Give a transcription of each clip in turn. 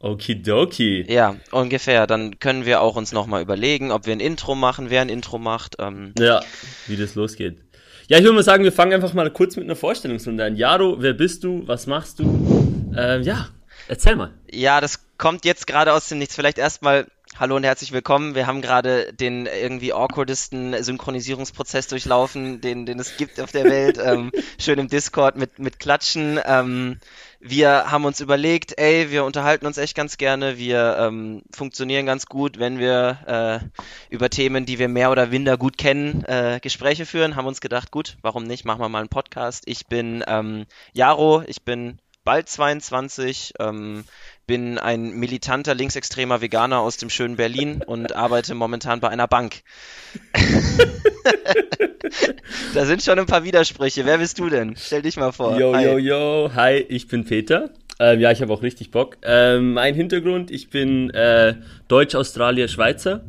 Okidoki. Ja, ungefähr. Dann können wir auch uns nochmal überlegen, ob wir ein Intro machen, wer ein Intro macht. Ähm, Ja, wie das losgeht. Ja, ich würde mal sagen, wir fangen einfach mal kurz mit einer Vorstellungsrunde an. Jaro, wer bist du? Was machst du? Ähm, ja, erzähl mal. Ja, das kommt jetzt gerade aus dem Nichts. Vielleicht erstmal Hallo und herzlich willkommen. Wir haben gerade den irgendwie awkwardesten Synchronisierungsprozess durchlaufen, den, den es gibt auf der Welt. ähm, schön im Discord mit, mit Klatschen. Ähm, wir haben uns überlegt, ey, wir unterhalten uns echt ganz gerne. Wir ähm, funktionieren ganz gut, wenn wir äh, über Themen, die wir mehr oder minder gut kennen, äh, Gespräche führen. Haben uns gedacht, gut, warum nicht? Machen wir mal einen Podcast. Ich bin ähm, Jaro, ich bin bald 22, ähm, bin ein militanter linksextremer Veganer aus dem schönen Berlin und arbeite momentan bei einer Bank. da sind schon ein paar Widersprüche. Wer bist du denn? Stell dich mal vor. Yo, Hi. yo, yo. Hi, ich bin Peter. Ähm, ja, ich habe auch richtig Bock. Ähm, mein Hintergrund, ich bin äh, Deutsch, Australier, Schweizer.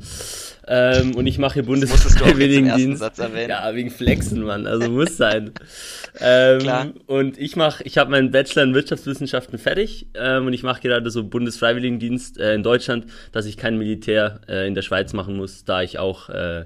Ähm, und ich mache ersten Bundesfreiwilligendienst. Ja, wegen Flexen, Mann. Also muss sein. ähm, Klar. Und ich mache, ich habe meinen Bachelor in Wirtschaftswissenschaften fertig ähm, und ich mache gerade so Bundesfreiwilligendienst äh, in Deutschland, dass ich kein Militär äh, in der Schweiz machen muss, da ich auch äh,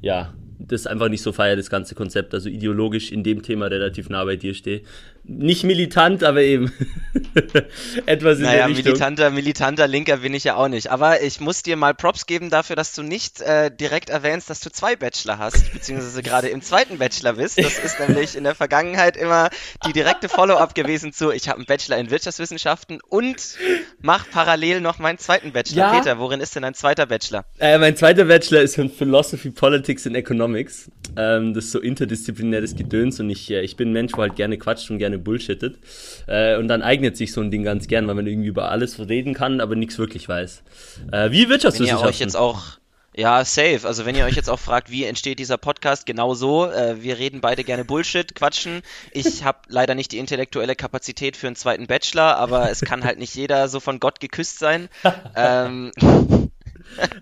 ja das einfach nicht so feier, das ganze Konzept, also ideologisch in dem Thema relativ nah bei dir stehe. Nicht militant, aber eben etwas in Naja, der Richtung. militanter, militanter Linker bin ich ja auch nicht. Aber ich muss dir mal Props geben dafür, dass du nicht äh, direkt erwähnst, dass du zwei Bachelor hast, beziehungsweise gerade im zweiten Bachelor bist. Das ist nämlich in der Vergangenheit immer die direkte Follow-up gewesen zu, ich habe einen Bachelor in Wirtschaftswissenschaften und mach parallel noch meinen zweiten Bachelor. Ja. Peter, worin ist denn dein zweiter Bachelor? Äh, mein zweiter Bachelor ist in Philosophy, Politics and Economics. Ähm, das ist so interdisziplinäres Gedöns und ich, äh, ich bin ein Mensch, wo halt gerne quatscht und gerne bullshittet. Äh, und dann eignet sich so ein Ding ganz gern, weil man irgendwie über alles reden kann, aber nichts wirklich weiß. Äh, wie Wenn ihr Wirtschaftswissenschaften. euch jetzt auch ja, safe. Also wenn ihr euch jetzt auch fragt, wie entsteht dieser Podcast, genau so. Äh, wir reden beide gerne Bullshit, quatschen. Ich habe leider nicht die intellektuelle Kapazität für einen zweiten Bachelor, aber es kann halt nicht jeder so von Gott geküsst sein. ähm,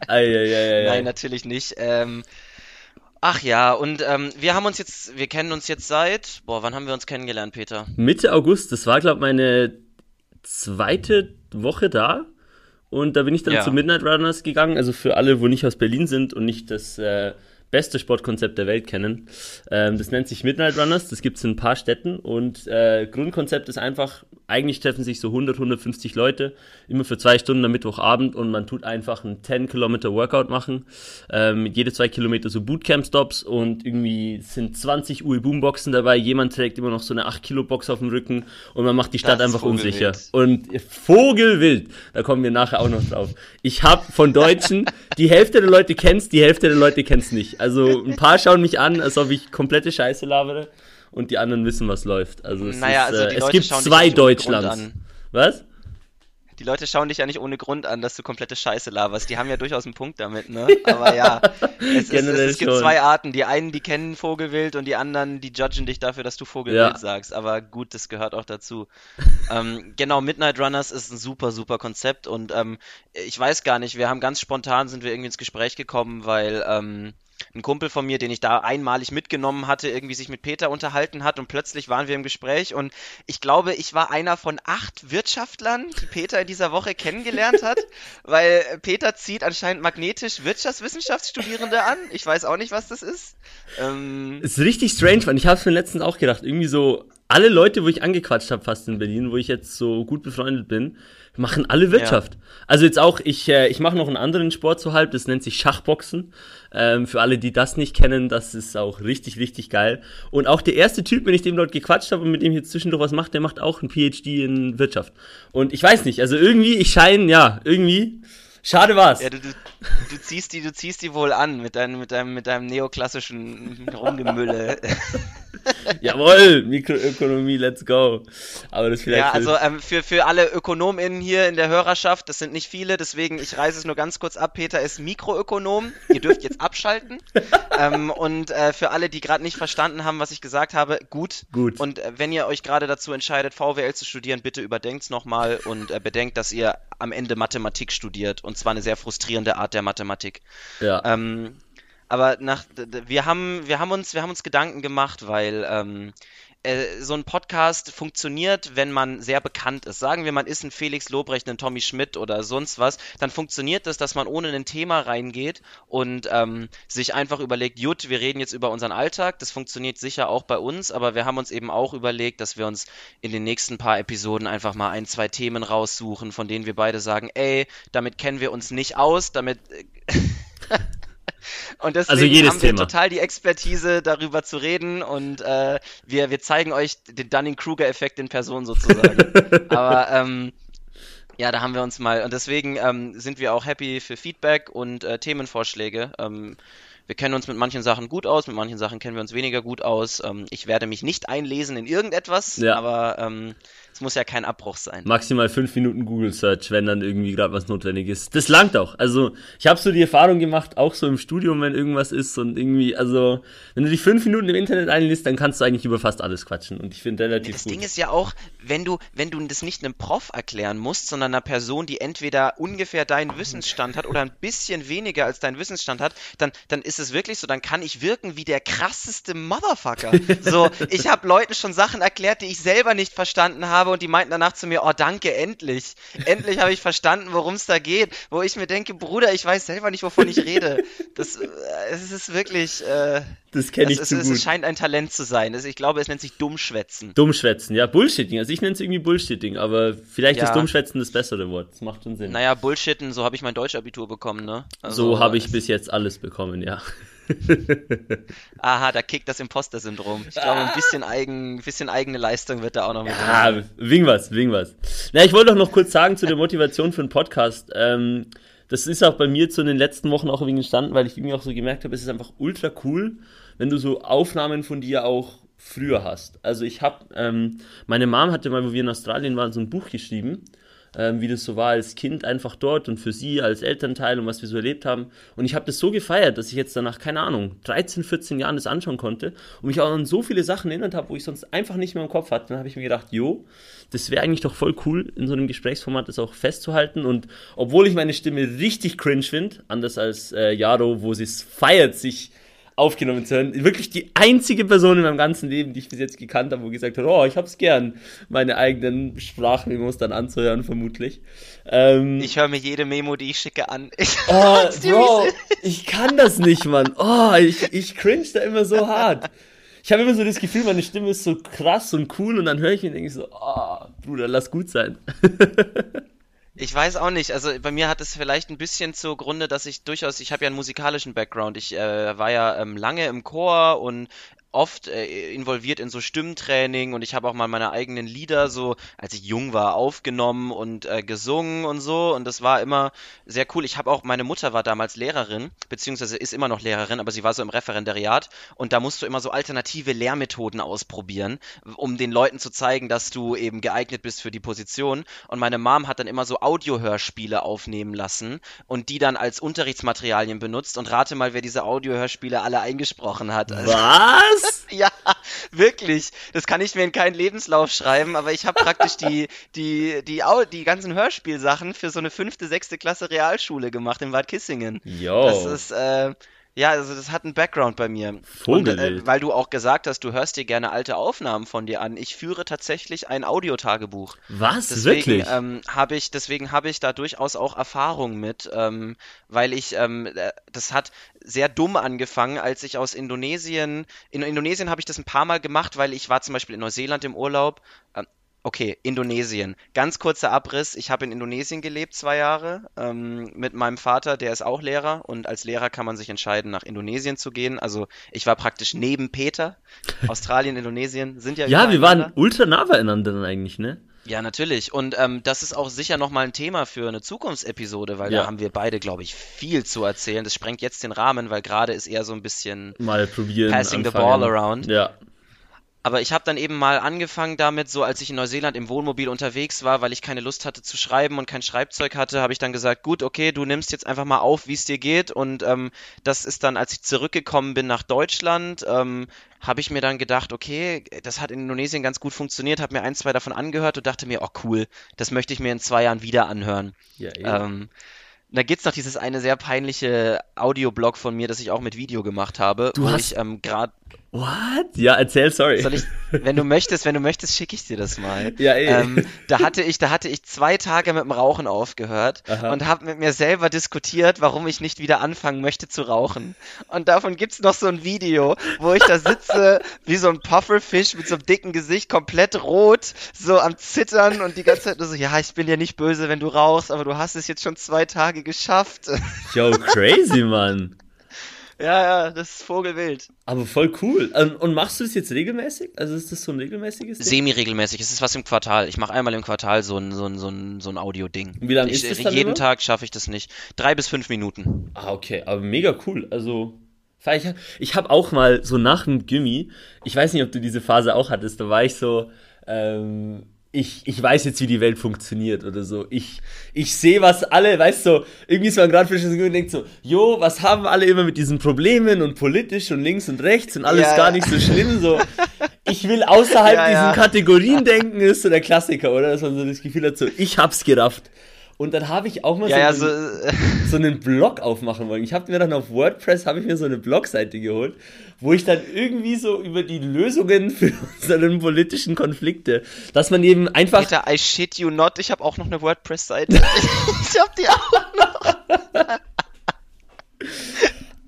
ei, ei, ei. nein, natürlich nicht. Ähm, ach ja, und ähm, wir haben uns jetzt, wir kennen uns jetzt seit, boah, wann haben wir uns kennengelernt, Peter? Mitte August, das war, glaube ich, meine zweite Woche da. Und da bin ich dann Ja. zu Midnight Runners gegangen. Also für alle, wo nicht aus Berlin sind und nicht das äh, beste Sportkonzept der Welt kennen. Ähm, das nennt sich Midnight Runners. Das gibt es in ein paar Städten. Und äh, Grundkonzept ist einfach, eigentlich treffen sich so 100, 150 Leute, immer für zwei Stunden am Mittwochabend. Und man tut einfach einen 10 Kilometer Workout machen. Ähm, jede zwei Kilometer so Bootcamp-Stops. Und irgendwie sind 20 UE Boomboxen dabei. Jemand trägt immer noch so eine 8 Kilo Box auf dem Rücken. Und man macht die Stadt Das einfach unsicher. Vogelwild. Und Vogelwild, da kommen wir nachher auch noch drauf. Ich habe von Deutschen, die Hälfte der Leute kennst, die Hälfte der Leute kennst nicht. Also ein paar schauen mich an, als ob ich komplette Scheiße labere und die anderen wissen, was läuft. Also es, Naja, ist, also äh, es gibt zwei Deutschlands. an. Was? Die Leute schauen dich ja nicht ohne Grund an, dass du komplette Scheiße laberst. Die haben ja durchaus einen Punkt damit, ne? Aber ja, es, ist, es, es gibt zwei Arten. Die einen, die kennen Vogelwild und die anderen, die judgen dich dafür, dass du Vogelwild Ja. sagst. Aber gut, das gehört auch dazu. ähm, genau, Midnight Runners ist ein super, super Konzept und ähm, ich weiß gar nicht, wir haben ganz spontan sind wir irgendwie ins Gespräch gekommen, weil ähm, ein Kumpel von mir, den ich da einmalig mitgenommen hatte, irgendwie sich mit Peter unterhalten hat und plötzlich waren wir im Gespräch und ich glaube, ich war einer von acht Wirtschaftlern, die Peter in dieser Woche kennengelernt hat, weil Peter zieht anscheinend magnetisch Wirtschaftswissenschaftsstudierende an. Ich weiß auch nicht, was das ist. Ähm, Es ist richtig strange, weil ich habe es mir letztens auch gedacht. Irgendwie so, alle Leute, wo ich angequatscht habe, fast in Berlin, wo ich jetzt so gut befreundet bin, machen alle Wirtschaft. Also jetzt auch, ich, äh, ich mache noch einen anderen Sport so halb, das nennt sich Schachboxen. Ähm, für alle, die das nicht kennen, das ist auch richtig, richtig geil. Und auch der erste Typ, wenn ich dem dort gequatscht habe und mit dem jetzt zwischendurch was macht, der macht auch ein PhD in Wirtschaft. Und ich weiß nicht, also irgendwie, ich scheine, ja, irgendwie, schade war's. ja, du, du, du ziehst die, du ziehst die wohl an mit deinem, mit deinem, mit deinem neoklassischen Rumgemülle. Jawohl, Mikroökonomie, let's go. Aber das vielleicht Ja, also ähm, für, für alle ÖkonomInnen hier in der Hörerschaft, das sind nicht viele, deswegen ich reiße es nur ganz kurz ab. Peter ist Mikroökonom. Ihr dürft jetzt abschalten. ähm, und äh, für alle, die gerade nicht verstanden haben, was ich gesagt habe, gut. Gut. Und äh, wenn ihr euch gerade dazu entscheidet, VWL zu studieren, bitte überdenkt es nochmal und äh, bedenkt, dass ihr am Ende Mathematik studiert. Und zwar eine sehr frustrierende Art der Mathematik. ja. Ähm, aber nach, wir haben, wir haben uns, wir haben uns Gedanken gemacht, weil ähm, äh, so ein Podcast funktioniert, wenn man sehr bekannt ist. Sagen wir, man ist ein Felix Lobrecht, ein Tommy Schmidt oder sonst was, dann funktioniert das, dass man ohne ein Thema reingeht und ähm, sich einfach überlegt, jut, wir reden jetzt über unseren Alltag. Das funktioniert sicher auch bei uns, aber wir haben uns eben auch überlegt, dass wir uns in den nächsten paar Episoden einfach mal ein, zwei Themen raussuchen, von denen wir beide sagen, ey, damit kennen wir uns nicht aus, damit Und deswegen also jedes haben wir Thema. total die Expertise, darüber zu reden und äh, wir, wir zeigen euch den Dunning-Kruger-Effekt in Person sozusagen. Aber ähm, ja, da haben wir uns mal, und deswegen ähm, sind wir auch happy für Feedback und äh, Themenvorschläge. Ähm, wir kennen uns mit manchen Sachen gut aus, mit manchen Sachen kennen wir uns weniger gut aus. Ähm, ich werde mich nicht einlesen in irgendetwas, Ja. aber ähm, es muss ja kein Abbruch sein. Maximal fünf Minuten Google Search, wenn dann irgendwie gerade was notwendig ist. Das langt auch. Also ich habe so die Erfahrung gemacht, auch so im Studium, wenn irgendwas ist und irgendwie, also wenn du dich fünf Minuten im Internet einliest, dann kannst du eigentlich über fast alles quatschen. Und ich finde relativ Das gut. Ding ist ja auch, wenn du, wenn du das nicht einem Prof erklären musst, sondern einer Person, die entweder ungefähr deinen Wissensstand hat oder ein bisschen weniger als deinen Wissensstand hat, dann, dann ist es wirklich so, dann kann ich wirken wie der krasseste Motherfucker. So, ich habe Leuten schon Sachen erklärt, die ich selber nicht verstanden habe und die meinten danach zu mir, oh danke, endlich. Endlich habe ich verstanden, worum es da geht. Wo ich mir denke, Bruder, ich weiß selber nicht, wovon ich rede. Das, äh, es ist wirklich, äh, das kenne es, ich es, zu es gut. scheint ein Talent zu sein. Es- Ich glaube, es nennt sich Dummschwätzen. Dummschwätzen, ja, Bullshitting. Also ich nenne es irgendwie Bullshitting, aber vielleicht Ja. ist Dummschwätzen das bessere Wort. Das macht schon Sinn. Naja, Bullshitten, so habe ich mein Deutschabitur bekommen, ne? so habe ich es- bis jetzt alles bekommen, ja. Aha, da kickt das Imposter-Syndrom. Ich glaube, ein bisschen, eigen, bisschen eigene Leistung wird da auch noch mit Ja, sein. wing was, wing was. Na, ich wollte doch noch kurz sagen zu der Motivation für einen Podcast. Ähm, das ist auch bei mir zu den letzten Wochen auch irgendwie entstanden, weil ich irgendwie auch so gemerkt habe, es ist einfach ultra cool, wenn du so Aufnahmen von dir auch früher hast. Also ich habe, ähm, meine Mom hatte mal, wo wir in Australien waren, so ein Buch geschrieben, ähm, wie das so war als Kind einfach dort und für sie als Elternteil und was wir so erlebt haben. Und ich habe das so gefeiert, dass ich jetzt danach, keine Ahnung, 13, 14 Jahren das anschauen konnte und mich auch an so viele Sachen erinnert habe, wo ich sonst einfach nicht mehr im Kopf hatte. Dann habe ich mir gedacht, jo, das wäre eigentlich doch voll cool, in so einem Gesprächsformat das auch festzuhalten. Und obwohl ich meine Stimme richtig cringe finde, anders als äh, Jaro, wo sie es feiert, sich aufgenommen zu hören. Wirklich die einzige Person in meinem ganzen Leben, die ich bis jetzt gekannt habe, wo gesagt hat, oh, ich hab's gern, meine eigenen Sprachmemos dann anzuhören, vermutlich. Ähm, Ich höre mir jede Memo, die ich schicke, an. Ich, oh, Bro, ich kann das nicht, Mann. Oh, ich, ich cringe da immer so hart. Ich habe immer so das Gefühl, meine Stimme ist so krass und cool und dann höre ich ihn und denke so, oh, Bruder, lass gut sein. Ich weiß auch nicht. Also bei mir hat es vielleicht ein bisschen zugrunde, dass ich durchaus, ich habe ja einen musikalischen Background. Ich äh, war ja ähm, lange im Chor und oft äh, involviert in so Stimmtraining und ich habe auch mal meine eigenen Lieder so, als ich jung war, aufgenommen und äh, gesungen und so und das war immer sehr cool. Ich habe auch, meine Mutter war damals Lehrerin, beziehungsweise ist immer noch Lehrerin, aber sie war so im Referendariat und da musst du immer so alternative Lehrmethoden ausprobieren, um den Leuten zu zeigen, dass du eben geeignet bist für die Position und meine Mom hat dann immer so Audiohörspiele aufnehmen lassen und die dann als Unterrichtsmaterialien benutzt und rate mal, wer diese Audiohörspiele alle eingesprochen hat. Also, Was? ja, wirklich. Das kann ich mir in keinen Lebenslauf schreiben, aber ich habe praktisch die, die, die, die ganzen Hörspielsachen für so eine fünfte, sechste Klasse Realschule gemacht in Bad Kissingen. Jo. Das ist, äh, ja, also das hat einen Background bei mir. Und, äh, Vogelwild. weil du auch gesagt hast, du hörst dir gerne alte Aufnahmen von dir an. Ich führe tatsächlich ein Audiotagebuch. Was? Deswegen Wirklich? ähm, habe ich, deswegen habe ich da durchaus auch Erfahrung mit, ähm, weil ich, ähm, äh, das hat sehr dumm angefangen, als ich aus Indonesien, in Indonesien habe ich das ein paar Mal gemacht, weil ich war zum Beispiel in Neuseeland im Urlaub. Okay, Indonesien. Ganz kurzer Abriss. Ich habe in Indonesien gelebt zwei Jahre ähm, mit meinem Vater, der ist auch Lehrer und als Lehrer kann man sich entscheiden, nach Indonesien zu gehen. Also ich war praktisch neben Peter. Australien, Indonesien sind ja ja, wir waren ultra nah beieinander dann eigentlich, ne? Ja, natürlich. Und ähm, das ist auch sicher nochmal ein Thema für eine Zukunftsepisode, weil Ja. da haben wir beide, glaube ich, viel zu erzählen. Das sprengt jetzt den Rahmen, weil gerade ist eher so ein bisschen. Mal probieren. Passing the anfangen. ball around. Ja. Aber ich habe dann eben mal angefangen damit, so als ich in Neuseeland im Wohnmobil unterwegs war, weil ich keine Lust hatte zu schreiben und kein Schreibzeug hatte, habe ich dann gesagt, gut, okay, du nimmst jetzt einfach mal auf, wie es dir geht. Und ähm, das ist dann, als ich zurückgekommen bin nach Deutschland, ähm, habe ich mir dann gedacht, okay, das hat in Indonesien ganz gut funktioniert, habe mir ein, zwei davon angehört und dachte mir, oh cool, das möchte ich mir in zwei Jahren wieder anhören. Ja, eh. Ähm, da gibt's noch dieses eine sehr peinliche Audioblog von mir, das ich auch mit Video gemacht habe, Du wo hast- ich ähm, gerade What? Ja, erzähl, sorry. Ich, wenn du möchtest, wenn du möchtest, schicke ich dir das mal. Ja, eh. Ähm, da hatte ich, da hatte ich zwei Tage mit dem Rauchen aufgehört Aha. und habe mit mir selber diskutiert, warum ich nicht wieder anfangen möchte zu rauchen. Und davon gibt's noch so ein Video, wo ich da sitze wie so ein Pufferfisch mit so einem dicken Gesicht, komplett rot, so am Zittern und die ganze Zeit nur so, ja, ich bin ja nicht böse, wenn du rauchst, aber du hast es jetzt schon zwei Tage geschafft. Yo, crazy, Mann. Ja, ja, das ist Vogelwild. Aber voll cool. Und, machst du das jetzt regelmäßig? Also ist das so ein regelmäßiges Ding? Semi-regelmäßig. Es ist was im Quartal. Ich mache einmal im Quartal so ein, so ein, so ein, so ein Audio-Ding. Wie lang ich, ist das dann Jeden immer? Tag schaffe ich das nicht. Drei bis fünf Minuten. Ah, okay, aber mega cool. Also, ich, ich habe auch mal so nach dem Gimmi, ich weiß nicht, ob du diese Phase auch hattest, da war ich so, ähm, ich, ich weiß jetzt, wie die Welt funktioniert oder so. Ich, ich sehe, was alle, weißt du, so, irgendwie ist man gerade frisch und denkt so, jo, was haben alle immer mit diesen Problemen und politisch und links und rechts und alles Ja, gar ja. nicht so schlimm, so. Ich will außerhalb Ja, diesen. Kategorien denken, ist so der Klassiker, oder? Dass man so das Gefühl hat, so, ich hab's gerafft. Und dann habe ich auch mal Ja, ja, so, so, einen- äh, so einen Blog aufmachen wollen. Ich habe mir dann auf WordPress habe ich mir so eine Blogseite geholt, wo ich dann irgendwie so über die Lösungen für unsere politischen Konflikte, dass man eben einfach Peter, I shit you not. Ich habe auch noch eine WordPress-Seite. ich habe die auch.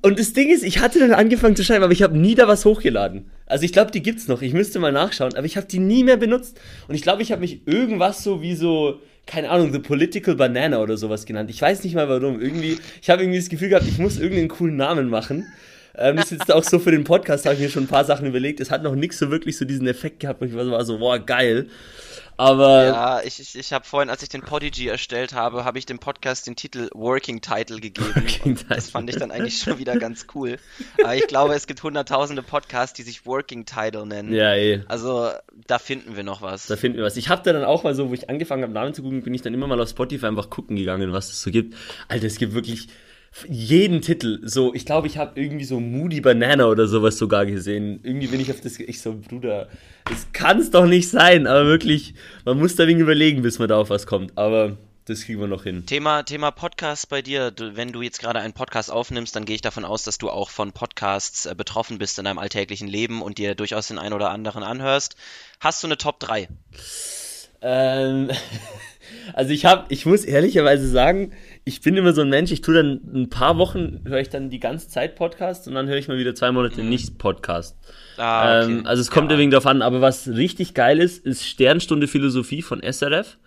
und das Ding ist, ich hatte dann angefangen zu schreiben, aber ich habe nie da was hochgeladen. Also ich glaube, die gibt's noch. Ich müsste mal nachschauen, aber ich habe die nie mehr benutzt. Und ich glaube, ich habe mich irgendwas so wie so keine Ahnung, The Political Banana oder sowas genannt. Ich weiß nicht mal warum. Irgendwie, ich habe irgendwie das Gefühl gehabt, ich muss irgendeinen coolen Namen machen. Ähm, das ist jetzt auch so für den Podcast, habe ich mir schon ein paar Sachen überlegt. Es hat noch nicht so wirklich so diesen Effekt gehabt, wo ich war so, boah, geil. Aber Ja, ich, ich, ich habe vorhin, als ich den Podigy erstellt habe, habe ich dem Podcast den Titel Working Title gegeben. Working Und Das Title. fand ich dann eigentlich schon wieder ganz cool. Aber ich glaube, es gibt hunderttausende Podcasts, die sich Working Title nennen. ja, eh. Also, da finden wir noch was. Da finden wir was. Ich habe da dann auch mal so, wo ich angefangen habe, Namen zu gucken, bin ich dann immer mal auf Spotify einfach gucken gegangen, was es so gibt. Alter, es gibt wirklich jeden Titel. So, ich glaube, ich habe irgendwie so Moody Banana oder sowas sogar gesehen. Irgendwie bin ich auf das, ich so, Bruder, das kann es doch nicht sein. Aber wirklich, man muss da wegen überlegen, bis man da auf was kommt. Aber das kriegen wir noch hin. Thema, Thema Podcast bei dir. Du, wenn du jetzt gerade einen Podcast aufnimmst, dann gehe ich davon aus, dass du auch von Podcasts äh, betroffen bist in deinem alltäglichen Leben und dir durchaus den einen oder anderen anhörst. Hast du eine Top 3? Ähm, also ich habe, ich muss ehrlicherweise sagen, ich bin immer so ein Mensch, ich tue dann ein paar Wochen, höre ich dann die ganze Zeit Podcast und dann höre ich mal wieder zwei Monate nicht Podcast. Ah, okay. Ähm, also es kommt Ja. ja. wegen darauf an, aber was richtig geil ist, ist Sternstunde Philosophie von SRF.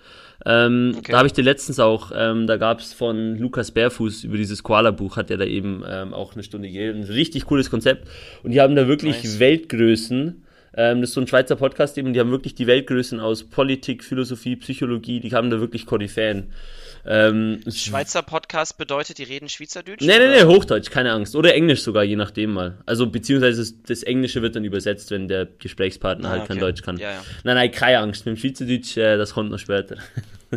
Ähm, Okay. Da habe ich dir letztens auch, ähm, da gab es von Lukas Bärfuß über dieses Koala-Buch, hat er da eben ähm, auch eine Stunde gegeben. Ein richtig cooles Konzept. Und die haben da wirklich Nice. Weltgrößen. Ähm, das ist so ein Schweizer Podcast eben, die haben wirklich die Weltgrößen aus Politik, Philosophie, Psychologie, die haben da wirklich Koryphäen. Ähm, Schweizer Podcast bedeutet, die reden Schweizerdeutsch? Nee, nee, nee, Hochdeutsch, keine Angst. Oder Englisch sogar, je nachdem mal. Also, beziehungsweise das, das Englische wird dann übersetzt, wenn der Gesprächspartner Ah, halt kein okay. Deutsch kann. Ja, ja. Nein, nein, keine Angst. Mit dem Schweizerdeutsch, äh, das kommt noch später.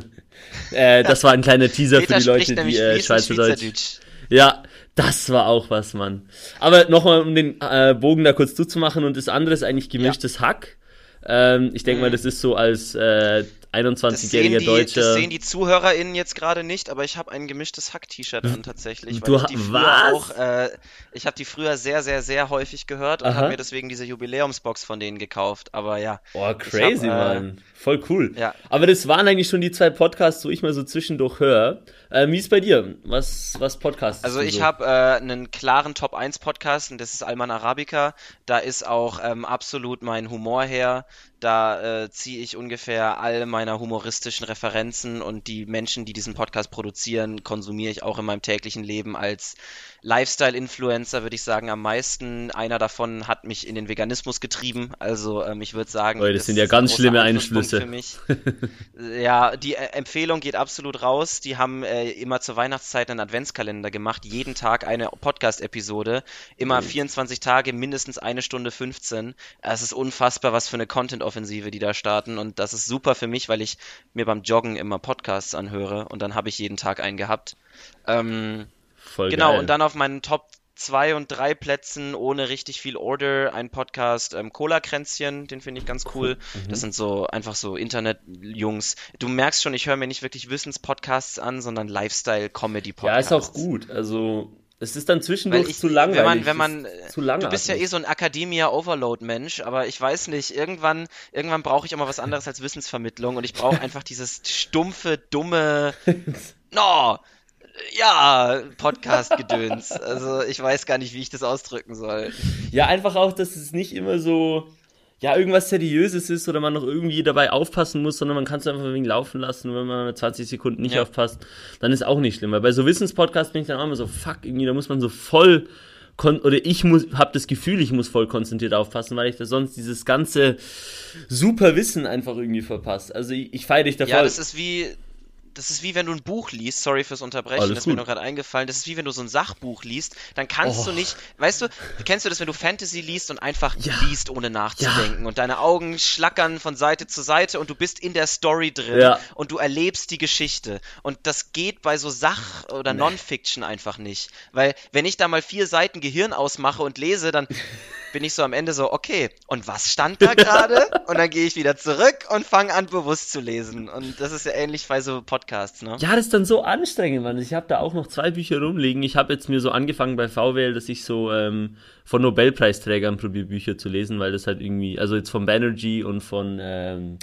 äh, das war ein kleiner Teaser für die Leute, die äh, Schweizerdeutsch. Schweizerdeutsch. Ja, das war auch was, Mann. Aber nochmal, um den äh, Bogen da kurz zuzumachen und das andere ist eigentlich gemischtes Hack. Ähm, ich denke mal, das ist so als äh, 21-jähriger sehen, die, Deutscher. das sehen die ZuhörerInnen jetzt gerade nicht, aber ich habe ein gemischtes Hack-T-Shirt an tatsächlich. Du weil ich die was? auch, äh, ich habe die früher sehr, sehr, sehr häufig gehört und habe mir deswegen diese Jubiläumsbox von denen gekauft. Aber ja, Boah, crazy, hab, äh, Mann. Voll cool. Ja. Aber das waren eigentlich schon die zwei Podcasts, wo ich mal so zwischendurch höre. Ähm, wie ist bei dir? Was, was Podcasts? Also ich so? habe äh, einen klaren Top 1 Podcast und das ist Alman Arabica. Da ist auch ähm, absolut mein Humor her. Da äh, ziehe ich ungefähr all meiner humoristischen Referenzen und die Menschen, die diesen Podcast produzieren, konsumiere ich auch in meinem täglichen Leben als Lifestyle-Influencer, würde ich sagen, am meisten. Einer davon hat mich in den Veganismus getrieben. Also ähm, ich würde sagen, Oi, das sind ja ein ganz großer schlimme Einflüsse. Für mich. Ja, die äh, Empfehlung geht absolut raus. Die haben äh, immer zur Weihnachtszeit einen Adventskalender gemacht. Jeden Tag eine Podcast-Episode. Immer 24 Tage, mindestens eine Stunde 15. Es ist unfassbar, was für eine Content-Offensive die da starten. Und das ist super für mich, weil ich mir beim Joggen immer Podcasts anhöre. Und dann habe ich jeden Tag einen gehabt. Ähm, Voll Genau, geil. und dann auf meinen Top 2 und 3 Plätzen ohne richtig viel Order ein Podcast ähm, Cola-Kränzchen, den finde ich ganz cool. Mhm. Das sind so einfach so Internet-Jungs. Du merkst schon, ich höre mir nicht wirklich Wissenspodcasts an, sondern Ja, Lifestyle-Comedy-Podcasts. ist auch gut. Also, Es ist dann zwischendurch ich, zu langweilig. Wenn man, wenn man, zu lange du bist ja eh so ein Academia-Overload-Mensch, aber ich weiß nicht, irgendwann, irgendwann brauche ich auch mal was anderes als Wissensvermittlung und ich brauche einfach dieses stumpfe, dumme, no, ja, Podcast-Gedöns. Also ich weiß gar nicht, wie ich das ausdrücken soll. Ja, einfach auch, dass es nicht immer so, ja, irgendwas Seriöses ist oder man noch irgendwie dabei aufpassen muss, sondern man kann es einfach ein wenig laufen lassen, wenn man 20 Sekunden nicht ja. aufpasst, dann ist auch nicht schlimm. Weil bei so Wissenspodcasts bin ich dann auch immer so, fuck, irgendwie, da muss man so voll oder ich muss habe das Gefühl, ich muss voll konzentriert aufpassen, weil ich da sonst dieses ganze super Wissen einfach irgendwie verpasse. Also ich, ich feiere dich da Ja, das ist wie das ist wie wenn du ein Buch liest, sorry fürs Unterbrechen, Alles das ist mir noch gerade eingefallen, das ist wie wenn du so ein Sachbuch liest, dann kannst oh. du nicht, weißt du, kennst du das, wenn du Fantasy liest und einfach ja. liest, ohne nachzudenken ja. und deine Augen schlackern von Seite zu Seite und du bist in der Story drin ja. und du erlebst die Geschichte und das geht bei so Sach- oder nee. Non-Fiction einfach nicht, weil wenn ich da mal vier Seiten Gehirn ausmache und lese, dann bin ich so am Ende so, okay, und was stand da gerade? und dann gehe ich wieder zurück und fange an, bewusst zu lesen. Und das ist ja ähnlich bei so Podcasts, ne? Ja, das ist dann so anstrengend, Mann. Ich habe da auch noch zwei Bücher rumliegen. Ich habe jetzt mir so angefangen bei VWL, dass ich so ähm, von Nobelpreisträgern probiere, Bücher zu lesen, weil das halt irgendwie, also jetzt von Banerjee und von ähm,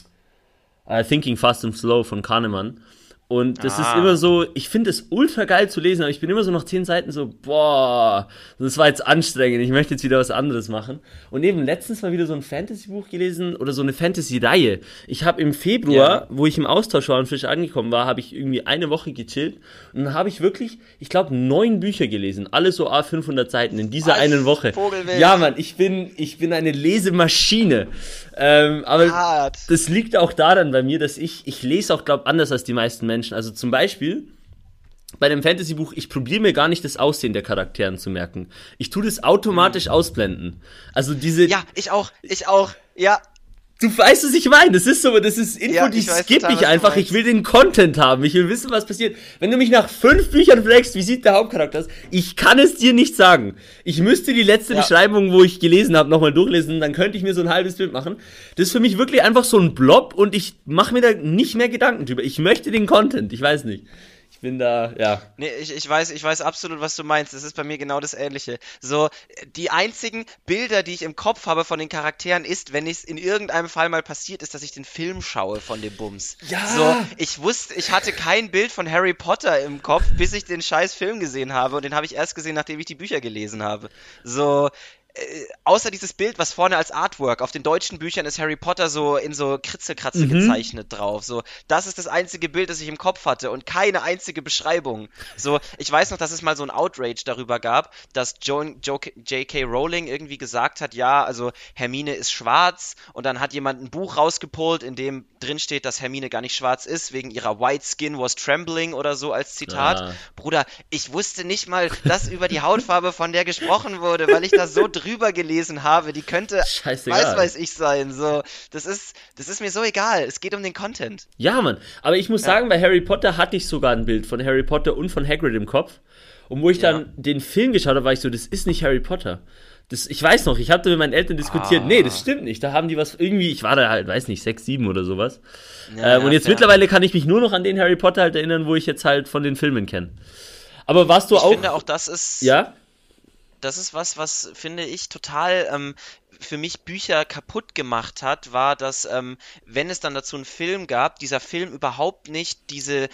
uh, Thinking Fast and Slow von Kahnemann. Und das ah. ist immer so, ich finde es ultra geil zu lesen, aber ich bin immer so nach zehn Seiten so, boah, das war jetzt anstrengend, ich möchte jetzt wieder was anderes machen. Und eben letztens mal wieder so ein Fantasy-Buch gelesen oder so eine Fantasy-Reihe. Ich habe im Februar, ja. wo ich im Austausch war und frisch angekommen war, habe ich irgendwie eine Woche gechillt und dann habe ich wirklich, ich glaube, neun Bücher gelesen, alle so A500 Seiten in dieser was? einen Woche. Vogelwild. Ja, Mann, ich bin, ich bin eine Lesemaschine. Ähm, aber Hart. das liegt auch daran bei mir, dass ich, ich lese auch, glaube anders als die meisten Menschen. Also zum Beispiel bei dem Fantasy-Buch, ich probiere mir gar nicht das Aussehen der Charakteren zu merken. Ich tue das automatisch ausblenden. Also diese. Ja, ich auch, ich auch, ja. Du weißt, was ich meine. Das ist so, das ist Info, ja, die skippe ich einfach. Ich will den Content haben. Ich will wissen, was passiert. Wenn du mich nach fünf Büchern fragst, wie sieht der Hauptcharakter aus? Ich kann es dir nicht sagen. Ich müsste die letzte ja. Beschreibung, wo ich gelesen habe, nochmal durchlesen. Dann könnte ich mir so ein halbes Bild machen. Das ist für mich wirklich einfach so ein Blob und ich mache mir da nicht mehr Gedanken drüber. Ich möchte den Content. Ich weiß nicht bin da, ja. Nee, ich, ich weiß, ich weiß absolut, was du meinst. Das ist bei mir genau das Ähnliche. So, die einzigen Bilder, die ich im Kopf habe von den Charakteren, ist, wenn es in irgendeinem Fall mal passiert ist, dass ich den Film schaue von dem Bums. Ja. So, ich wusste, ich hatte kein Bild von Harry Potter im Kopf, bis ich den scheiß Film gesehen habe. Und den habe ich erst gesehen, nachdem ich die Bücher gelesen habe. So, äh, außer dieses Bild, was vorne als Artwork auf den deutschen Büchern ist Harry Potter so in so Kritzelkratze mhm. gezeichnet drauf. So, das ist das einzige Bild, das ich im Kopf hatte und keine einzige Beschreibung. So, ich weiß noch, dass es mal so ein Outrage darüber gab, dass J.K. Rowling irgendwie gesagt hat, ja, also Hermine ist schwarz und dann hat jemand ein Buch rausgepult, in dem drin steht, dass Hermine gar nicht schwarz ist, wegen ihrer White Skin was trembling oder so als Zitat. Ja. Bruder, ich wusste nicht mal, dass über die Hautfarbe von der gesprochen wurde, weil ich da so drüber gelesen habe. Die könnte, Scheißegal. weiß weiß ich sein. So, das ist, das ist mir so egal. Es geht um den Content. Ja, Mann. Aber ich muss ja. sagen, bei Harry Potter hatte ich sogar ein Bild von Harry Potter und von Hagrid im Kopf. Und wo ich ja. dann den Film geschaut habe, war ich so, das ist nicht Harry Potter. Das, ich weiß noch, ich hatte mit meinen Eltern diskutiert, ah. nee, das stimmt nicht. Da haben die was irgendwie, ich war da halt, weiß nicht, sechs, sieben oder sowas. Ja, ähm, und jetzt ja. mittlerweile kann ich mich nur noch an den Harry Potter halt erinnern, wo ich jetzt halt von den Filmen kenne. Aber warst du ich auch. Ich finde auch, das ist. Ja? Das ist was, was finde ich total ähm, für mich Bücher kaputt gemacht hat, war, dass ähm, wenn es dann dazu einen Film gab, dieser Film überhaupt nicht diese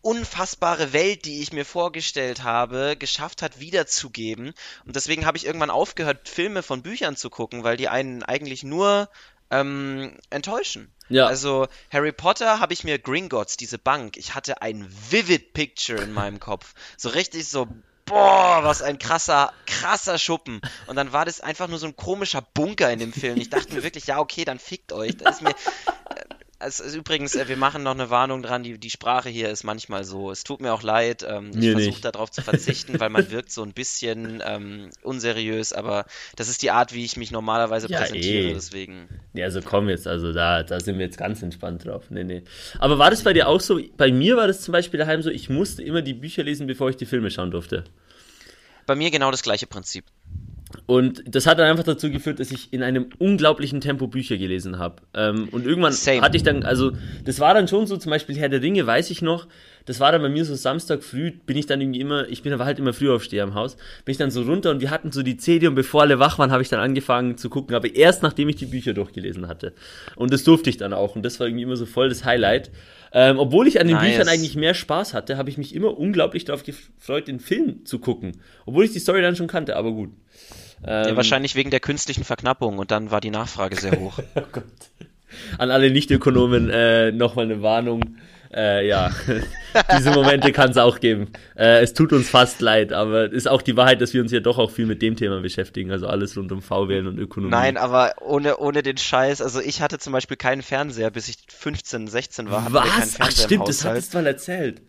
unfassbare Welt, die ich mir vorgestellt habe, geschafft hat wiederzugeben. Und deswegen habe ich irgendwann aufgehört, Filme von Büchern zu gucken, weil die einen eigentlich nur ähm, enttäuschen. Ja. Also Harry Potter habe ich mir Gringotts, diese Bank, ich hatte ein vivid Picture in meinem Kopf. So richtig so, boah, was ein krasser, krasser Schuppen. Und dann war das einfach nur so ein komischer Bunker in dem Film. Ich dachte mir wirklich, ja, okay, dann fickt euch. Da ist mir, es ist übrigens, äh, wir machen noch eine Warnung dran, die, die Sprache hier ist manchmal so. Es tut mir auch leid, ähm, ich versuche darauf zu verzichten, weil man wirkt so ein bisschen ähm, unseriös, aber das ist die Art, wie ich mich normalerweise ja, präsentiere, eh. deswegen. Ja, so komm jetzt, also da, da sind wir jetzt ganz entspannt drauf. Nee, nee. Aber war das bei dir auch so? Bei mir war das zum Beispiel daheim so, ich musste immer die Bücher lesen, bevor ich die Filme schauen durfte. Bei mir genau das gleiche Prinzip. Und das hat dann einfach dazu geführt, dass ich in einem unglaublichen Tempo Bücher gelesen habe. Ähm, und irgendwann Same. hatte ich dann, also das war dann schon so, zum Beispiel Herr der Ringe, weiß ich noch, das war dann bei mir so Samstag früh, bin ich dann irgendwie immer, ich bin aber halt immer früh aufsteher im Haus, bin ich dann so runter und wir hatten so die CD und bevor alle wach waren, habe ich dann angefangen zu gucken, aber erst nachdem ich die Bücher durchgelesen hatte. Und das durfte ich dann auch und das war irgendwie immer so voll das Highlight. Ähm, obwohl ich an den nice. Büchern eigentlich mehr Spaß hatte, habe ich mich immer unglaublich darauf gefreut, den Film zu gucken. Obwohl ich die Story dann schon kannte, aber gut. Ähm, ja, wahrscheinlich wegen der künstlichen Verknappung und dann war die Nachfrage sehr hoch. oh Gott. An alle Nichtökonomen äh, nochmal eine Warnung. Äh, ja, diese Momente kann es auch geben. Äh, es tut uns fast leid, aber ist auch die Wahrheit, dass wir uns ja doch auch viel mit dem Thema beschäftigen, also alles rund um VWL und Ökonomie. Nein, aber ohne, ohne den Scheiß, also ich hatte zum Beispiel keinen Fernseher, bis ich 15, 16 war. Was? Ach stimmt, das hattest du mal erzählt.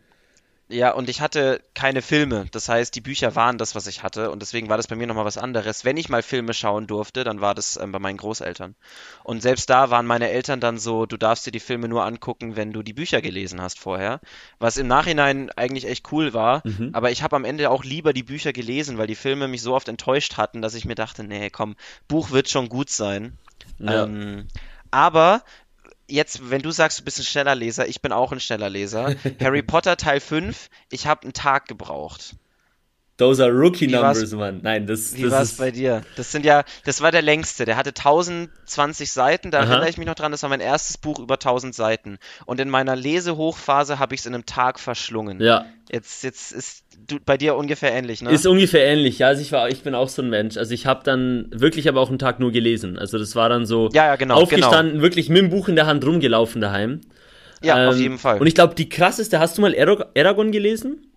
Ja, und ich hatte keine Filme. Das heißt, die Bücher waren das, was ich hatte. Und deswegen war das bei mir nochmal was anderes. Wenn ich mal Filme schauen durfte, dann war das ähm, bei meinen Großeltern. Und selbst da waren meine Eltern dann so, du darfst dir die Filme nur angucken, wenn du die Bücher gelesen hast vorher. Was im Nachhinein eigentlich echt cool war. Mhm. Aber ich habe am Ende auch lieber die Bücher gelesen, weil die Filme mich so oft enttäuscht hatten, dass ich mir dachte, nee, komm, Buch wird schon gut sein. Ja. Ähm, aber jetzt, wenn du sagst, du bist ein schneller Leser, ich bin auch ein schneller Leser. Harry Potter Teil 5, ich habe einen Tag gebraucht. Those are rookie wie numbers, man. Nein, das, Wie war es bei dir? Das sind ja, das war der längste. Der hatte 1020 Seiten. Da Aha. erinnere ich mich noch dran. Das war mein erstes Buch über 1000 Seiten. Und in meiner Lesehochphase habe ich es in einem Tag verschlungen. Ja. Jetzt, jetzt ist du, bei dir ungefähr ähnlich, ne? Ist ungefähr ähnlich. Ja, also ich war, ich bin auch so ein Mensch. Also ich habe dann wirklich aber auch einen Tag nur gelesen. Also das war dann so ja, ja, genau, aufgestanden, genau. wirklich mit dem Buch in der Hand rumgelaufen daheim. Ja, ähm, auf jeden Fall. Und ich glaube, die krasseste, hast du mal Eragon gelesen?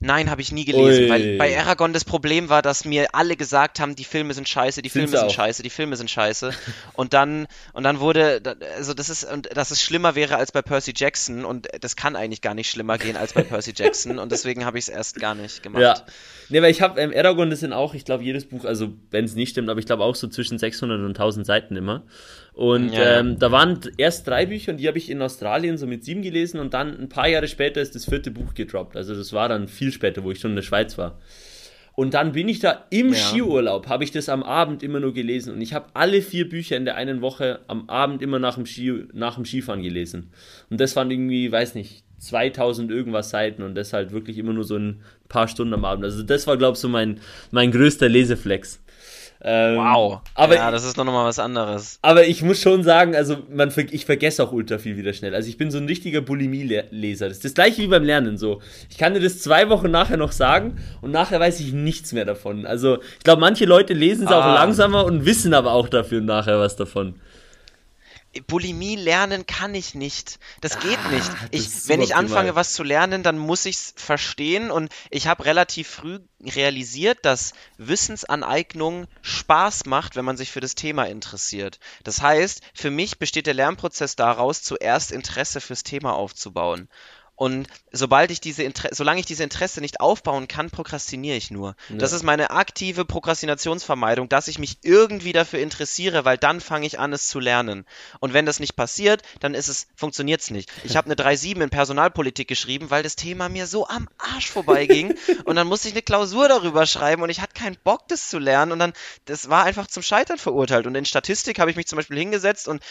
Nein, habe ich nie gelesen, Ui. weil bei Aragon das Problem war, dass mir alle gesagt haben, die Filme sind scheiße, die Filme sind, sind scheiße, die Filme sind scheiße. und dann und dann wurde also das ist und dass es schlimmer wäre als bei Percy Jackson und das kann eigentlich gar nicht schlimmer gehen als bei Percy Jackson und deswegen habe ich es erst gar nicht gemacht. Ja. Nee, weil ich habe ähm, Aragon, das sind auch, ich glaube, jedes Buch, also wenn es nicht stimmt, aber ich glaube auch so zwischen 600 und 1000 Seiten immer. Und ja. ähm, da waren erst drei Bücher und die habe ich in Australien so mit sieben gelesen und dann ein paar Jahre später ist das vierte Buch gedroppt. Also das war dann viel später, wo ich schon in der Schweiz war. Und dann bin ich da im ja. Skiurlaub, habe ich das am Abend immer nur gelesen. Und ich habe alle vier Bücher in der einen Woche am Abend immer nach dem, Ski, nach dem Skifahren gelesen. Und das waren irgendwie, weiß nicht, 2000 irgendwas Seiten und das halt wirklich immer nur so ein paar Stunden am Abend. Also das war, glaube ich, so mein, mein größter Leseflex. Ähm, wow. Aber ja, das ist noch mal was anderes. Aber ich muss schon sagen, also man, ich vergesse auch ultra viel wieder schnell. Also ich bin so ein richtiger Bulimie-Leser. Das ist das gleiche wie beim Lernen so. Ich kann dir das zwei Wochen nachher noch sagen und nachher weiß ich nichts mehr davon. Also ich glaube, manche Leute lesen es ah. auch langsamer und wissen aber auch dafür nachher was davon. Bulimie lernen kann ich nicht. Das geht ah, nicht. Ich, wenn ich anfange, was zu lernen, dann muss ich es verstehen und ich habe relativ früh realisiert, dass Wissensaneignung Spaß macht, wenn man sich für das Thema interessiert. Das heißt, für mich besteht der Lernprozess daraus, zuerst Interesse fürs Thema aufzubauen. Und sobald ich diese Inter solange ich diese Interesse nicht aufbauen kann, prokrastiniere ich nur. Ja. Das ist meine aktive Prokrastinationsvermeidung, dass ich mich irgendwie dafür interessiere, weil dann fange ich an, es zu lernen. Und wenn das nicht passiert, dann ist es, funktioniert es nicht. Ich habe eine 3.7 in Personalpolitik geschrieben, weil das Thema mir so am Arsch vorbeiging. und dann musste ich eine Klausur darüber schreiben und ich hatte keinen Bock, das zu lernen. Und dann, das war einfach zum Scheitern verurteilt. Und in Statistik habe ich mich zum Beispiel hingesetzt und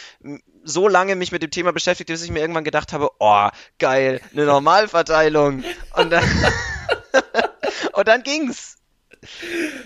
so lange mich mit dem Thema beschäftigt, bis ich mir irgendwann gedacht habe, oh, geil, eine Normalverteilung. Und dann, und dann ging's.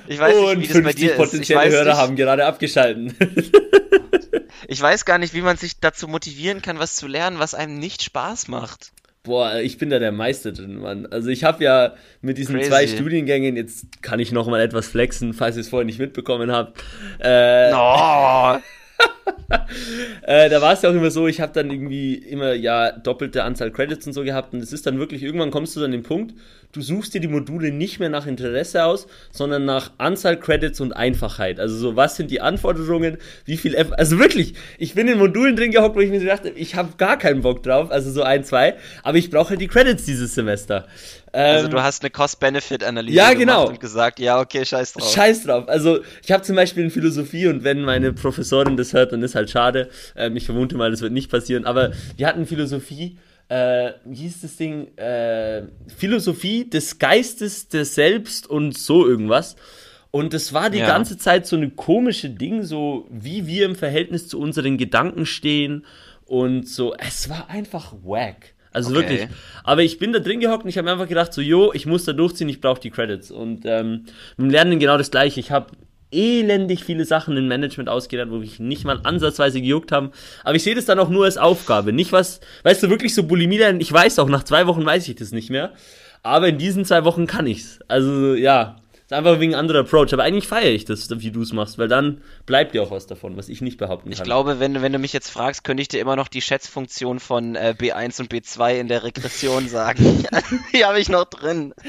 Ich weiß nicht, wie das bei dir ist. potenzielle Hörer nicht, haben gerade abgeschalten. ich weiß gar nicht, wie man sich dazu motivieren kann, was zu lernen, was einem nicht Spaß macht. Boah, ich bin da der Meister drin, Mann. Also ich habe ja mit diesen Crazy. zwei Studiengängen, jetzt kann ich noch mal etwas flexen, falls ihr es vorher nicht mitbekommen habt. Äh, no. äh, da war es ja auch immer so, ich habe dann irgendwie immer ja doppelte Anzahl Credits und so gehabt und es ist dann wirklich, irgendwann kommst du dann an den Punkt, du suchst dir die Module nicht mehr nach Interesse aus, sondern nach Anzahl Credits und Einfachheit. Also so, was sind die Anforderungen, wie viel, F also wirklich, ich bin in Modulen drin gehockt, wo ich mir so dachte, ich habe gar keinen Bock drauf, also so ein, zwei, aber ich brauche halt die Credits dieses Semester. Also ähm, du hast eine Cost-Benefit-Analyse ja, genau. und gesagt, ja, okay, scheiß drauf. Scheiß drauf. Also ich habe zum Beispiel in Philosophie und wenn meine Professorin das hört, dann ist halt schade. Ähm, ich vermute mal, das wird nicht passieren. Aber wir hatten Philosophie, äh, wie hieß das Ding? Äh, Philosophie des Geistes, des Selbst und so irgendwas. Und das war die ja. ganze Zeit so eine komische Ding, so wie wir im Verhältnis zu unseren Gedanken stehen und so. Es war einfach wack. Also Okay. wirklich. Aber ich bin da drin gehockt und ich habe mir einfach gedacht, so, jo, ich muss da durchziehen, ich brauche die Credits. Und ähm, mit dem Lernen genau das gleiche. Ich habe elendig viele Sachen im Management ausgelernt, wo ich nicht mal ansatzweise gejuckt haben. Aber ich sehe das dann auch nur als Aufgabe. Nicht was, weißt du, wirklich so Bulimie lernen. Ich weiß auch, nach zwei Wochen weiß ich das nicht mehr. Aber in diesen zwei Wochen kann ich's. Also, ja. Ist einfach wegen anderer Approach. Aber eigentlich feiere ich das, wie du es machst, weil dann bleibt dir auch was davon, was ich nicht behaupten kann. Ich glaube, wenn, du- wenn du mich jetzt fragst, könnte ich dir immer noch die Schätzfunktion von äh, B1 und B2 in der Regression sagen. die habe ich noch drin.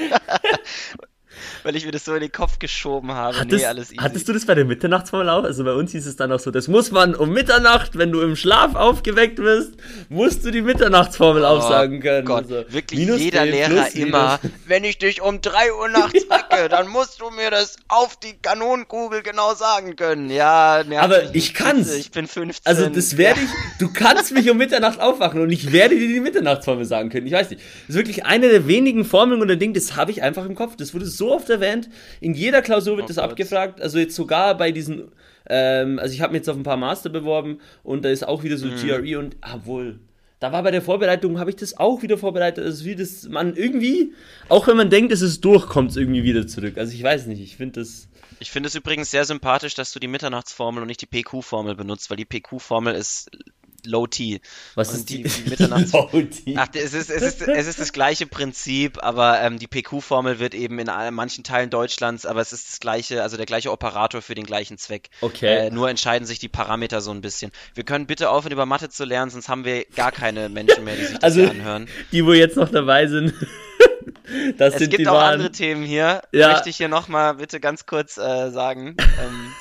Weil ich mir das so in den Kopf geschoben habe. Hattest, nee, alles easy. hattest du das bei der Mitternachtsformel auch? Also bei uns hieß es dann auch so, das muss man um Mitternacht, wenn du im Schlaf aufgeweckt wirst, musst du die Mitternachtsformel aufsagen können. Oh Gott, Also, wirklich jeder B Lehrer plus immer, minus. wenn ich dich um 3 Uhr nachts wecke, dann musst du mir das auf die Kanonenkugel genau sagen können. Ja, nervig, Aber ich kann's. Ich bin 15. Also das werde ich, du kannst mich um Mitternacht aufwachen und ich werde dir die Mitternachtsformel sagen können. Ich weiß nicht. Das ist wirklich eine der wenigen Formeln oder Ding, das habe ich einfach im Kopf. Das wurde so oft erwähnt. In jeder Klausur wird Oh das Gott. abgefragt. Also jetzt sogar bei diesen, ähm, also ich habe mich jetzt auf ein paar Master beworben und da ist auch wieder so Mhm. GRE und, obwohl, da war bei der Vorbereitung, habe ich das auch wieder vorbereitet. Also wie das, man irgendwie, auch wenn man denkt, es ist durch, kommt es irgendwie wieder zurück. Also ich weiß nicht, ich finde das... Ich finde es übrigens sehr sympathisch, dass du die Mitternachtsformel und nicht die PQ-Formel benutzt, weil die PQ-Formel ist Low T. Was Und ist die- die, Mitternachts- Low-T? Ach, es ist, es ist, es ist das gleiche Prinzip, aber ähm, die PQ-Formel wird eben in manchen Teilen Deutschlands, aber es ist das gleiche, also der gleiche Operator für den gleichen Zweck. Okay. Äh, nur entscheiden sich die Parameter so ein bisschen. Wir können bitte aufhören, über Mathe zu lernen, sonst haben wir gar keine Menschen mehr, die sich das Also, anhören. die, wo jetzt noch dabei sind, das Es gibt auch wahren. andere Themen hier. Ja. Möchte ich hier nochmal bitte ganz kurz äh, sagen. Ähm,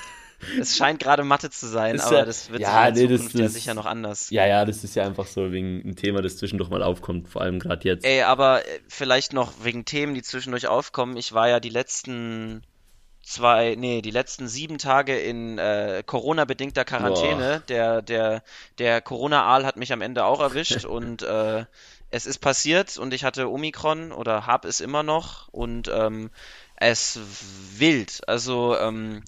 es scheint gerade Mathe zu sein, aber ja- das wird ja, nee, das- das- sicher noch anders. Ja, ja, das ist ja einfach so wegen ein Thema, das zwischendurch mal aufkommt, vor allem gerade jetzt. Ey, aber äh, vielleicht noch wegen Themen, die zwischendurch aufkommen. Ich war ja die letzten zwei, nee, die letzten sieben Tage in äh, Corona-bedingter Quarantäne. Der, der, der Corona-Aal hat mich am Ende auch erwischt und äh, es ist passiert und ich hatte Omikron oder hab es immer noch und ähm, es wild. Also ähm,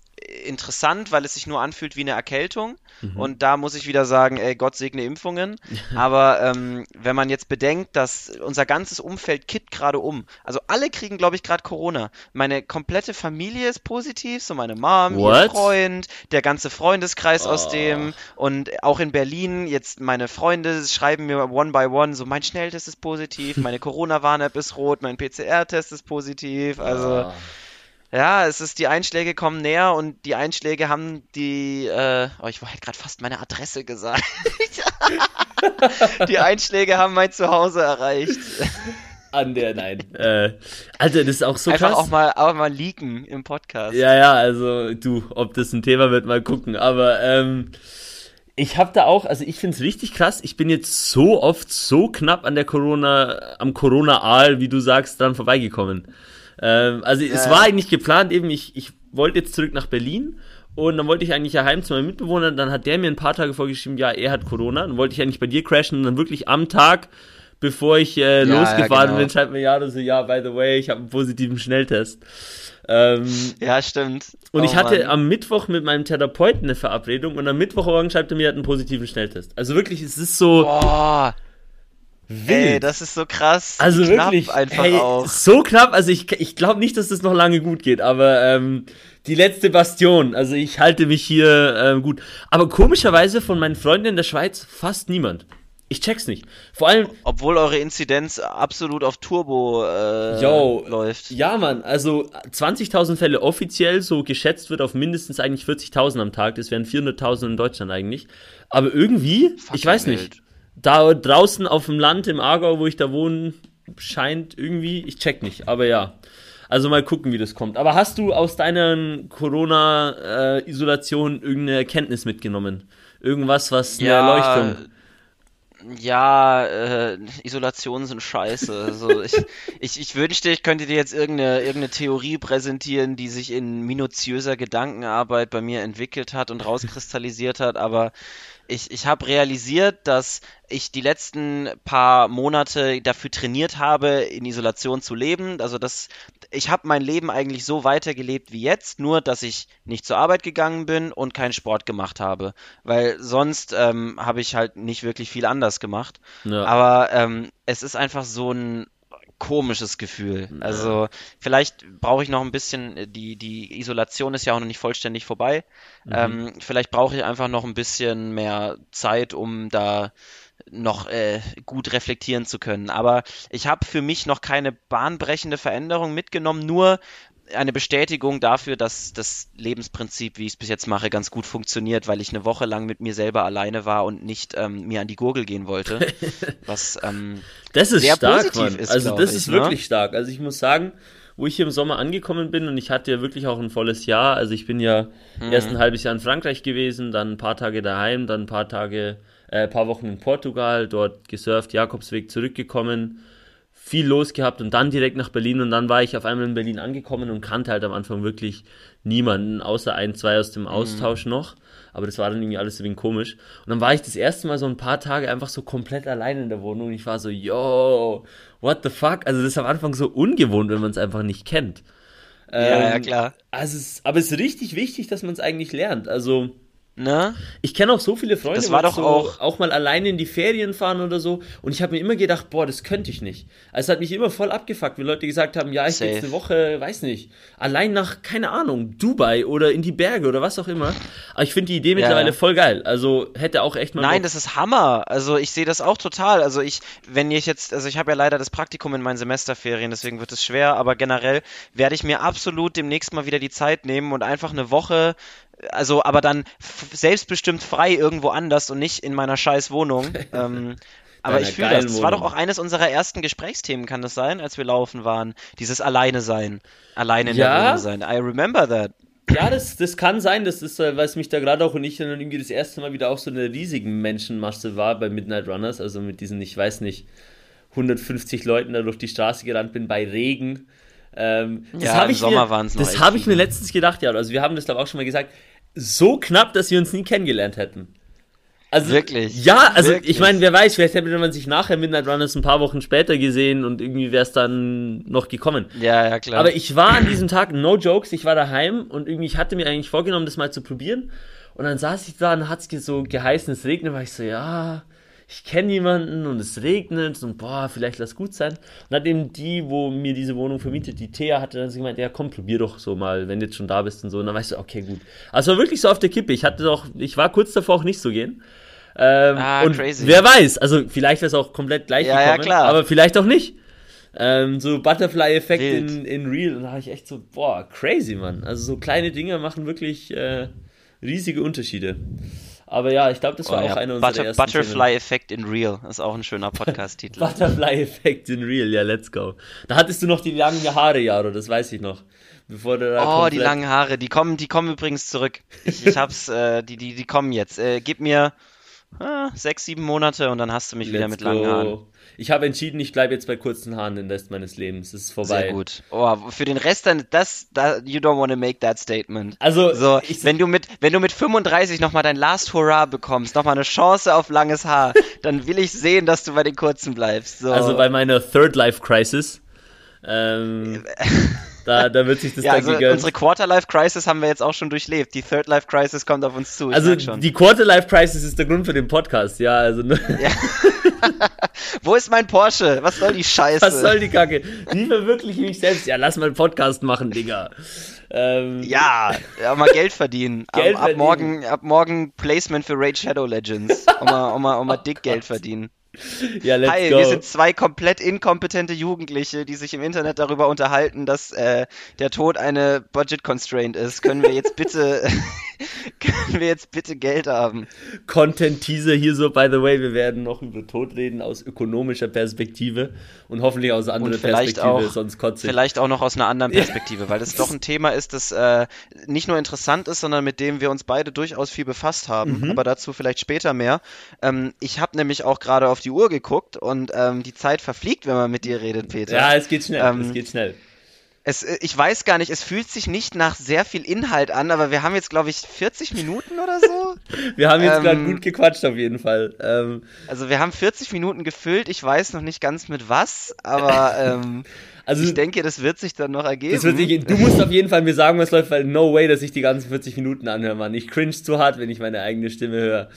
interessant, weil es sich nur anfühlt wie eine Erkältung. Und da muss ich wieder sagen, ey, Gott segne Impfungen. Aber ähm, wenn man jetzt bedenkt, dass unser ganzes Umfeld kippt gerade um. Also alle kriegen, glaube ich, gerade Corona. Meine komplette Familie ist positiv, so meine Mom, ihr What? Freund, der ganze Freundeskreis aus Oh. dem und auch in Berlin, jetzt meine Freunde schreiben mir one by one, so mein Schnelltest ist positiv, meine Corona-Warn-App ist rot, mein PCR-Test ist positiv. Also Ah. Ja, es ist, die Einschläge kommen näher und die Einschläge haben die, äh, oh, ich wollte gerade fast meine Adresse gesagt. die Einschläge haben mein Zuhause erreicht. An der, nein. äh, Alter, das ist auch so Einfach krass. auch mal, auch mal leaken im Podcast. Ja, ja, also du, ob das ein Thema wird, mal gucken. Aber ähm, ich habe da auch, also ich finde es richtig krass. Ich bin jetzt so oft so knapp an der Corona, am Corona-Aal, wie du sagst, dran vorbeigekommen. Ähm, also es Ja. war eigentlich geplant, eben, ich, ich wollte jetzt zurück nach Berlin. Und dann wollte ich eigentlich ja heim zu meinem Mitbewohner. Dann hat der mir ein paar Tage vorgeschrieben, ja, er hat Corona. Dann wollte ich eigentlich bei dir crashen und dann wirklich am Tag, bevor ich äh, Ja, losgefahren ja, genau. bin, schreibt mir ja, so, ja, by the way, ich habe einen positiven Schnelltest. Ähm, Ja, stimmt. und Oh, ich hatte Mann. am Mittwoch mit meinem Therapeuten eine Verabredung und am Mittwochmorgen schreibt er mir, er hat einen positiven Schnelltest. Also wirklich, es ist so Boah, wild. ey, das ist so krass. also Knapp wirklich, einfach hey, auch. so knapp. Also ich, ich glaube nicht, dass das noch lange gut geht, aber ähm, die letzte Bastion. Also ich halte mich hier ähm, gut. Aber komischerweise von meinen Freunden in der Schweiz fast niemand. Ich check's nicht. Vor allem, Obwohl eure Inzidenz absolut auf Turbo äh, Yo, läuft. Ja, Mann, also 20.000 Fälle offiziell, so geschätzt wird auf mindestens eigentlich 40.000 am Tag. Das wären 400.000 in Deutschland eigentlich. Aber irgendwie, ich Fucking weiß wild. nicht, da draußen auf dem Land im Aargau, wo ich da wohne, scheint irgendwie, ich check nicht, aber ja. Also mal gucken, wie das kommt. Aber hast du aus deiner Corona-Isolation irgendeine Erkenntnis mitgenommen? Irgendwas, was eine Erleuchtung? Ja, äh, Isolationen sind scheiße. Also ich, ich, ich wünschte, ich könnte dir jetzt irgendeine, irgendeine Theorie präsentieren, die sich in minutiöser Gedankenarbeit bei mir entwickelt hat und rauskristallisiert hat, aber ich, ich habe realisiert, dass ich die letzten paar Monate dafür trainiert habe, in Isolation zu leben. Also das, ich habe mein Leben eigentlich so weitergelebt wie jetzt, nur dass ich nicht zur Arbeit gegangen bin und keinen Sport gemacht habe. Weil sonst ähm, habe ich halt nicht wirklich viel anders gemacht. Ja. Aber ähm, es ist einfach so ein komisches Gefühl. Also vielleicht brauche ich noch ein bisschen, äh, die, die Isolation ist ja auch noch nicht vollständig vorbei. Mhm. Ähm, vielleicht brauche ich einfach noch ein bisschen mehr Zeit, um da noch äh, gut reflektieren zu können. Aber ich habe für mich noch keine bahnbrechende Veränderung mitgenommen, nur eine Bestätigung dafür, dass das Lebensprinzip, wie ich es bis jetzt mache, ganz gut funktioniert, weil ich eine Woche lang mit mir selber alleine war und nicht ähm, mir an die Gurgel gehen wollte. Was ähm, das ist sehr stark, positiv Mann. ist. Also das ich, ist ne? wirklich stark. Also ich muss sagen, wo ich hier im Sommer angekommen bin und ich hatte ja wirklich auch ein volles Jahr. Also ich bin ja mhm. erst ein halbes Jahr in Frankreich gewesen, dann ein paar Tage daheim, dann ein paar Tage, äh, ein paar Wochen in Portugal, dort gesurft, Jakobsweg zurückgekommen viel los gehabt und dann direkt nach Berlin und dann war ich auf einmal in Berlin angekommen und kannte halt am Anfang wirklich niemanden, außer ein, zwei aus dem mhm. Austausch mhm. noch. Aber das war dann irgendwie alles so ein wenig komisch. Und dann war ich das erste Mal so ein paar Tage einfach so komplett allein in der Wohnung und ich war so, yo, what the fuck? Also das ist am Anfang so ungewohnt, wenn man es einfach nicht kennt. Ja, ähm, ja, klar. Also es, aber es ist richtig wichtig, dass man es eigentlich lernt. Also Ne? Ich kenne auch so viele Freunde, das war doch so auch, auch mal alleine in die Ferien fahren oder so. Und ich habe mir immer gedacht, boah, das könnte ich nicht. Also es hat mich immer voll abgefuckt, wenn Leute gesagt haben, ja, ich gehe jetzt eine Woche, weiß nicht, allein nach, keine Ahnung, Dubai oder in die Berge oder was auch immer. Aber ich finde die Idee mittlerweile ja. voll geil. Also hätte auch echt mal. Nein, Bock. das ist Hammer. Also ich sehe das auch total. Also ich, wenn ich jetzt, also ich habe ja leider das Praktikum in meinen Semesterferien, deswegen wird es schwer, aber generell werde ich mir absolut demnächst mal wieder die Zeit nehmen und einfach eine Woche also aber dann selbstbestimmt frei irgendwo anders und nicht in meiner scheiß Wohnung. ähm, aber ich fühle das. Das war doch auch eines unserer ersten Gesprächsthemen, kann das sein, als wir laufen waren. Dieses Alleine sein. Alleine in ja? der Wohnung sein. I remember that. Ja, das, das kann sein, das ist, äh, weil es mich da gerade auch und ich dann irgendwie das erste Mal wieder auch so eine riesige Menschenmasse war bei Midnight Runners, also mit diesen, ich weiß nicht, 150 Leuten da durch die Straße gerannt bin bei Regen. Ähm, ja, im Sommer waren es noch. Das habe ich mir letztens gedacht, ja. Also wir haben das glaube ich auch schon mal gesagt. So knapp, dass wir uns nie kennengelernt hätten. Also, wirklich? Ja, also wirklich? ich meine, wer weiß, vielleicht hätte man sich nachher Midnight Runners ein paar Wochen später gesehen und irgendwie wäre es dann noch gekommen. Ja, ja, klar. Aber ich war an diesem Tag, no jokes, ich war daheim und irgendwie, ich hatte mir eigentlich vorgenommen, das mal zu probieren. Und dann saß ich da und hat es so geheißen, es regnet, war ich so, ja, ich kenne jemanden und es regnet und boah, vielleicht lass gut sein. Und dann eben die, wo mir diese Wohnung vermietet, die Thea, hatte dann gemeint, ja komm, probier doch so mal, wenn du jetzt schon da bist und so. Und dann weißt du, okay, gut. Also war wirklich so auf der Kippe. Ich hatte doch, ich war kurz davor auch nicht zu gehen. Ähm, ah, und crazy. wer weiß, also vielleicht wäre es auch komplett gleich ja, gekommen, ja, klar. aber vielleicht auch nicht. Ähm, so Butterfly-Effekt in, in Real. Und da habe ich echt so, boah, crazy, Mann. Also so kleine Dinge machen wirklich äh, riesige Unterschiede. Aber ja, ich glaube, das war oh, auch ja. eine unserer Butter, ersten Butterfly Effect in Real ist auch ein schöner Podcast-Titel. Butterfly Effect in Real, ja, let's go. Da hattest du noch die langen Haare, Jaro, das weiß ich noch. Bevor du da oh, die langen Haare, die kommen, die kommen übrigens zurück. Ich, ich hab's, äh, die, die, die kommen jetzt. Äh, gib mir ah, sechs, sieben Monate und dann hast du mich let's wieder mit go. langen Haaren ich habe entschieden, ich bleibe jetzt bei kurzen Haaren den Rest meines Lebens. Es ist vorbei. Sehr gut. Oh, für den Rest dann, das, da, you don't want to make that statement. Also, so, wenn du mit, wenn du mit 35 nochmal dein Last Hurrah bekommst, nochmal eine Chance auf langes Haar, dann will ich sehen, dass du bei den kurzen bleibst. So. Also bei meiner Third Life Crisis. Ähm, Da, da wird sich das ja, dann also gegönnt. Unsere Quarter-Life-Crisis haben wir jetzt auch schon durchlebt. Die Third-Life-Crisis kommt auf uns zu. Also die Quarter-Life-Crisis ist der Grund für den Podcast, ja. Also, ne? ja. Wo ist mein Porsche? Was soll die Scheiße? Was soll die Kacke? Wie verwirkliche mich selbst? Ja, lass mal einen Podcast machen, Digga. Ähm, ja, ja, mal Geld verdienen. Geld ab, ab verdienen. morgen, ab morgen Placement für Raid Shadow Legends. Um mal, um mal, um mal dick Geld verdienen. Ja, Hi, go. wir sind zwei komplett inkompetente Jugendliche, die sich im Internet darüber unterhalten, dass äh, der Tod eine Budget Constraint ist. Können wir jetzt bitte, können wir jetzt bitte Geld haben? Content Teaser hier so, by the way, wir werden noch über Tod reden aus ökonomischer Perspektive und hoffentlich aus einer anderen Perspektive, auch, sonst kotze ich. Vielleicht auch noch aus einer anderen Perspektive, weil das doch ein Thema ist, das äh, nicht nur interessant ist, sondern mit dem wir uns beide durchaus viel befasst haben. Mhm. Aber dazu vielleicht später mehr. Ähm, ich habe nämlich auch gerade auf die Uhr geguckt und ähm, die Zeit verfliegt, wenn man mit dir redet, Peter. Ja, es geht schnell, ähm, es geht schnell. Es, äh, ich weiß gar nicht, es fühlt sich nicht nach sehr viel Inhalt an, aber wir haben jetzt, glaube ich, 40 Minuten oder so. wir haben jetzt ähm, gerade gut gequatscht auf jeden Fall. Ähm, also wir haben 40 Minuten gefüllt, ich weiß noch nicht ganz mit was, aber ähm, Also, ich denke, das wird sich dann noch ergeben. Sich, du musst auf jeden Fall mir sagen, was läuft, weil no way, dass ich die ganzen 40 Minuten anhöre, Mann. Ich cringe zu hart, wenn ich meine eigene Stimme höre.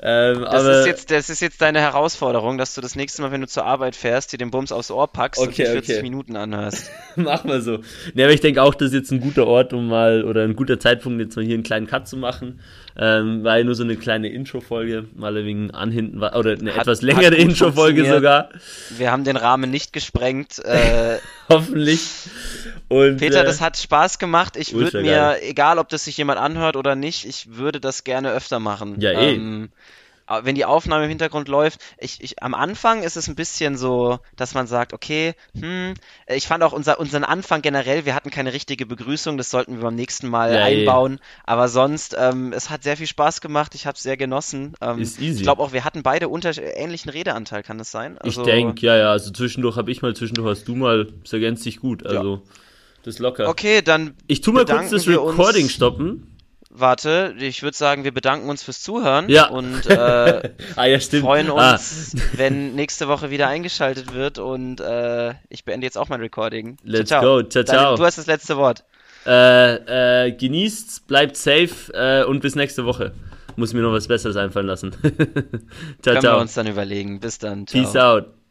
Ähm, das, aber, ist jetzt, das ist jetzt deine Herausforderung, dass du das nächste Mal, wenn du zur Arbeit fährst, dir den Bums aufs Ohr packst okay, und die 40 okay. Minuten anhörst. Mach mal so. Ne, aber ich denke auch, das ist jetzt ein guter Ort, um mal, oder ein guter Zeitpunkt, jetzt mal hier einen kleinen Cut zu machen. Ähm, war ja nur so eine kleine Intro-Folge, mal wegen anhinten war, oder eine hat, etwas längere Intro-Folge sogar. Wir haben den Rahmen nicht gesprengt. Äh, Hoffentlich. Und, Peter, äh, das hat Spaß gemacht. Ich würde mir, geil. egal ob das sich jemand anhört oder nicht, ich würde das gerne öfter machen. Ja, eh. Ähm, wenn die Aufnahme im Hintergrund läuft, ich, ich, am Anfang ist es ein bisschen so, dass man sagt, okay, hm, ich fand auch unser, unseren Anfang generell, wir hatten keine richtige Begrüßung, das sollten wir beim nächsten Mal ja, einbauen. Aber sonst, ähm, es hat sehr viel Spaß gemacht, ich habe es sehr genossen. Ähm, ist easy. Ich glaube auch, wir hatten beide unter ähnlichen Redeanteil, kann das sein? Also, ich denke, ja, ja, also zwischendurch habe ich mal, zwischendurch hast du mal, es ergänzt sich gut, also. Ja. Das ist locker. Okay, dann. Ich tu mal kurz das Recording stoppen. Warte, ich würde sagen, wir bedanken uns fürs Zuhören ja. und äh, ah, ja, freuen ah. uns, ah. wenn nächste Woche wieder eingeschaltet wird und äh, ich beende jetzt auch mein Recording. Let's ciao, ciao. go, ciao, ciao. du hast das letzte Wort. Äh, äh, genießt's, bleibt safe äh, und bis nächste Woche. Muss mir noch was Besseres einfallen lassen. ciao, Können ciao. wir uns dann überlegen. Bis dann. Ciao. Peace out.